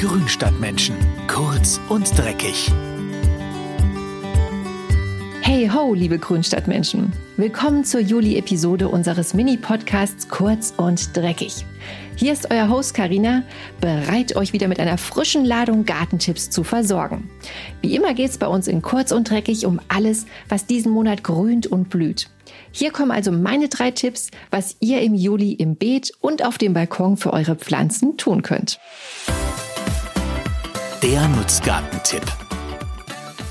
Grünstadtmenschen. Kurz und dreckig. Hey ho, liebe Grünstadtmenschen. Willkommen zur Juli-Episode unseres Mini-Podcasts Kurz und Dreckig. Hier ist euer Host Karina, bereit euch wieder mit einer frischen Ladung Gartentipps zu versorgen. Wie immer geht es bei uns in Kurz und Dreckig um alles, was diesen Monat grünt und blüht. Hier kommen also meine drei Tipps, was ihr im Juli im Beet und auf dem Balkon für eure Pflanzen tun könnt. Der Nutzgartentipp.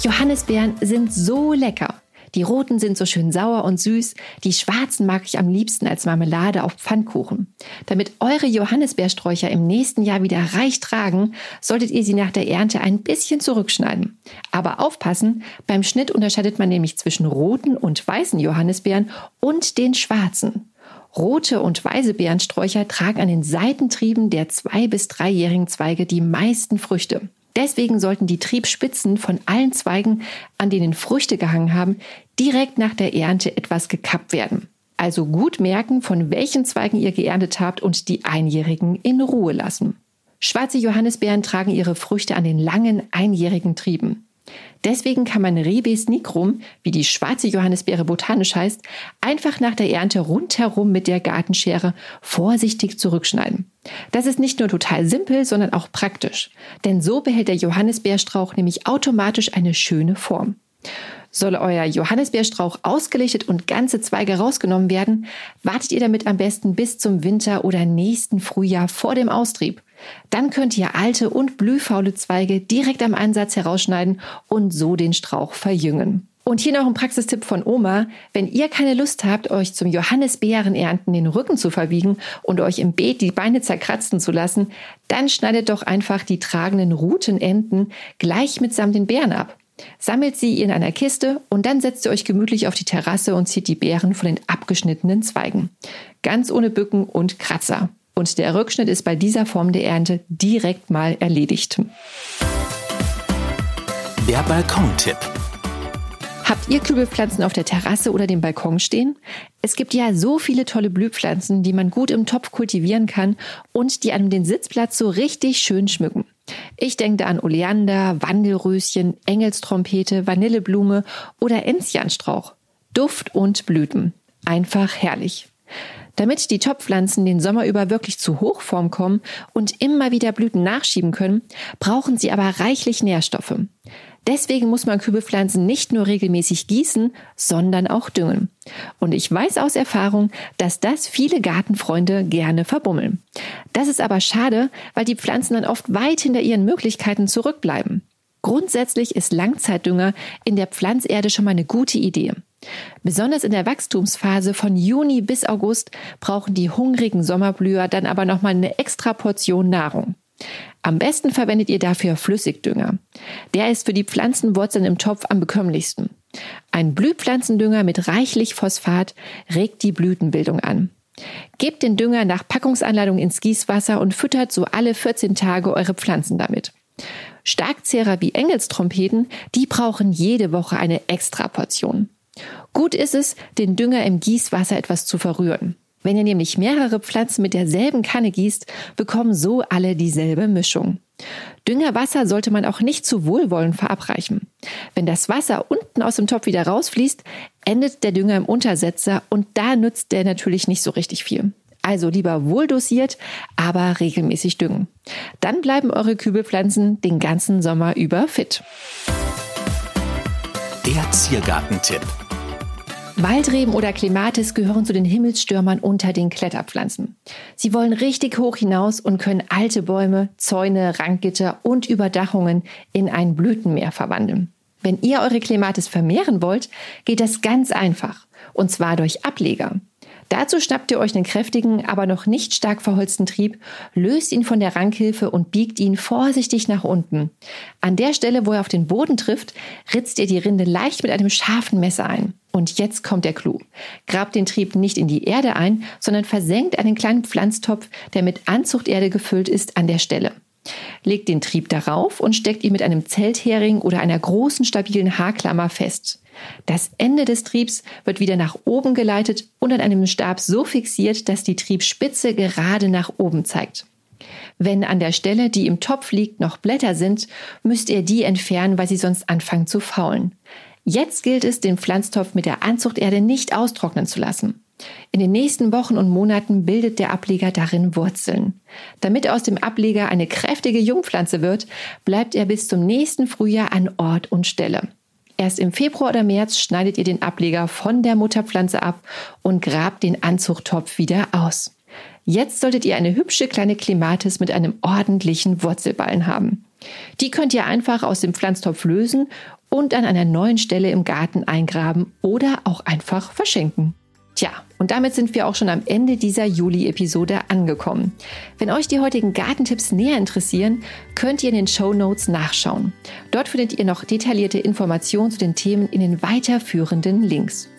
Johannisbeeren sind so lecker. Die roten sind so schön sauer und süß, die schwarzen mag ich am liebsten als Marmelade auf Pfannkuchen. Damit eure Johannisbeersträucher im nächsten Jahr wieder reich tragen, solltet ihr sie nach der Ernte ein bisschen zurückschneiden. Aber aufpassen, beim Schnitt unterscheidet man nämlich zwischen roten und weißen Johannisbeeren und den schwarzen. Rote und weiße Beerensträucher tragen an den Seitentrieben der zwei- bis dreijährigen Zweige die meisten Früchte. Deswegen sollten die Triebspitzen von allen Zweigen, an denen Früchte gehangen haben, direkt nach der Ernte etwas gekappt werden. Also gut merken, von welchen Zweigen ihr geerntet habt und die Einjährigen in Ruhe lassen. Schwarze Johannisbeeren tragen ihre Früchte an den langen einjährigen Trieben. Deswegen kann man Rebes nigrum, wie die schwarze Johannisbeere botanisch heißt, einfach nach der Ernte rundherum mit der Gartenschere vorsichtig zurückschneiden. Das ist nicht nur total simpel, sondern auch praktisch. Denn so behält der Johannisbeerstrauch nämlich automatisch eine schöne Form. Soll euer Johannisbeerstrauch ausgelichtet und ganze Zweige rausgenommen werden, wartet ihr damit am besten bis zum Winter oder nächsten Frühjahr vor dem Austrieb. Dann könnt ihr alte und blühfaule Zweige direkt am Ansatz herausschneiden und so den Strauch verjüngen. Und hier noch ein Praxistipp von Oma. Wenn ihr keine Lust habt, euch zum Johannisbeerenernten den Rücken zu verbiegen und euch im Beet die Beine zerkratzen zu lassen, dann schneidet doch einfach die tragenden Rutenenden gleich mitsamt den Beeren ab. Sammelt sie in einer Kiste und dann setzt ihr euch gemütlich auf die Terrasse und zieht die Beeren von den abgeschnittenen Zweigen. Ganz ohne Bücken und Kratzer. Und der Rückschnitt ist bei dieser Form der Ernte direkt mal erledigt. Der Balkontipp. Habt ihr Kübelpflanzen auf der Terrasse oder dem Balkon stehen? Es gibt ja so viele tolle Blühpflanzen, die man gut im Topf kultivieren kann und die einem den Sitzplatz so richtig schön schmücken. Ich denke da an Oleander, Wandelröschen, Engelstrompete, Vanilleblume oder Enzianstrauch. Duft und Blüten. Einfach herrlich. Damit die Topfpflanzen den Sommer über wirklich zu Hochform kommen und immer wieder Blüten nachschieben können, brauchen sie aber reichlich Nährstoffe. Deswegen muss man Kübelpflanzen nicht nur regelmäßig gießen, sondern auch düngen. Und ich weiß aus Erfahrung, dass das viele Gartenfreunde gerne verbummeln. Das ist aber schade, weil die Pflanzen dann oft weit hinter ihren Möglichkeiten zurückbleiben. Grundsätzlich ist Langzeitdünger in der Pflanzerde schon mal eine gute Idee. Besonders in der Wachstumsphase von Juni bis August brauchen die hungrigen Sommerblüher dann aber nochmal eine extra Portion Nahrung. Am besten verwendet ihr dafür Flüssigdünger. Der ist für die Pflanzenwurzeln im Topf am bekömmlichsten. Ein Blühpflanzendünger mit reichlich Phosphat regt die Blütenbildung an. Gebt den Dünger nach Packungsanleitung ins Gießwasser und füttert so alle 14 Tage eure Pflanzen damit. Starkzehrer wie Engelstrompeten, die brauchen jede Woche eine Extraportion. Gut ist es, den Dünger im Gießwasser etwas zu verrühren. Wenn ihr nämlich mehrere Pflanzen mit derselben Kanne gießt, bekommen so alle dieselbe Mischung. Düngerwasser sollte man auch nicht zu wohlwollend verabreichen. Wenn das Wasser unten aus dem Topf wieder rausfließt, endet der Dünger im Untersetzer und da nützt der natürlich nicht so richtig viel. Also lieber wohl dosiert, aber regelmäßig düngen. Dann bleiben eure Kübelpflanzen den ganzen Sommer über fit. Der Ziergartentipp. Waldreben oder Clematis gehören zu den Himmelsstürmern unter den Kletterpflanzen. Sie wollen richtig hoch hinaus und können alte Bäume, Zäune, Ranggitter und Überdachungen in ein Blütenmeer verwandeln. Wenn ihr eure Clematis vermehren wollt, geht das ganz einfach. Und zwar durch Ableger. Dazu schnappt ihr euch einen kräftigen, aber noch nicht stark verholzten Trieb, löst ihn von der Rankhilfe und biegt ihn vorsichtig nach unten. An der Stelle, wo er auf den Boden trifft, ritzt ihr die Rinde leicht mit einem scharfen Messer ein. Und jetzt kommt der Clou. Grabt den Trieb nicht in die Erde ein, sondern versenkt einen kleinen Pflanztopf, der mit Anzuchterde gefüllt ist, an der Stelle. Legt den Trieb darauf und steckt ihn mit einem Zelthering oder einer großen stabilen Haarklammer fest. Das Ende des Triebs wird wieder nach oben geleitet und an einem Stab so fixiert, dass die Triebspitze gerade nach oben zeigt. Wenn an der Stelle, die im Topf liegt, noch Blätter sind, müsst ihr die entfernen, weil sie sonst anfangen zu faulen. Jetzt gilt es, den Pflanztopf mit der Anzuchterde nicht austrocknen zu lassen. In den nächsten Wochen und Monaten bildet der Ableger darin Wurzeln. Damit aus dem Ableger eine kräftige Jungpflanze wird, bleibt er bis zum nächsten Frühjahr an Ort und Stelle. Erst im Februar oder März schneidet ihr den Ableger von der Mutterpflanze ab und grabt den Anzuchttopf wieder aus. Jetzt solltet ihr eine hübsche kleine Klimatis mit einem ordentlichen Wurzelballen haben. Die könnt ihr einfach aus dem Pflanztopf lösen und an einer neuen Stelle im Garten eingraben oder auch einfach verschenken. Tja, und damit sind wir auch schon am Ende dieser Juli-Episode angekommen. Wenn euch die heutigen Gartentipps näher interessieren, könnt ihr in den Show Notes nachschauen. Dort findet ihr noch detaillierte Informationen zu den Themen in den weiterführenden Links.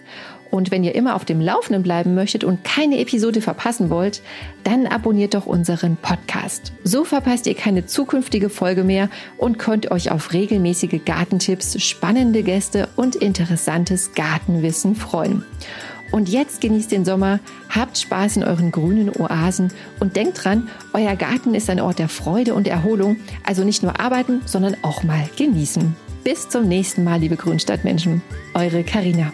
Und wenn ihr immer auf dem Laufenden bleiben möchtet und keine Episode verpassen wollt, dann abonniert doch unseren Podcast. So verpasst ihr keine zukünftige Folge mehr und könnt euch auf regelmäßige Gartentipps, spannende Gäste und interessantes Gartenwissen freuen. Und jetzt genießt den Sommer, habt Spaß in euren grünen Oasen und denkt dran, euer Garten ist ein Ort der Freude und Erholung, also nicht nur arbeiten, sondern auch mal genießen. Bis zum nächsten Mal, liebe Grünstadtmenschen. Eure Karina.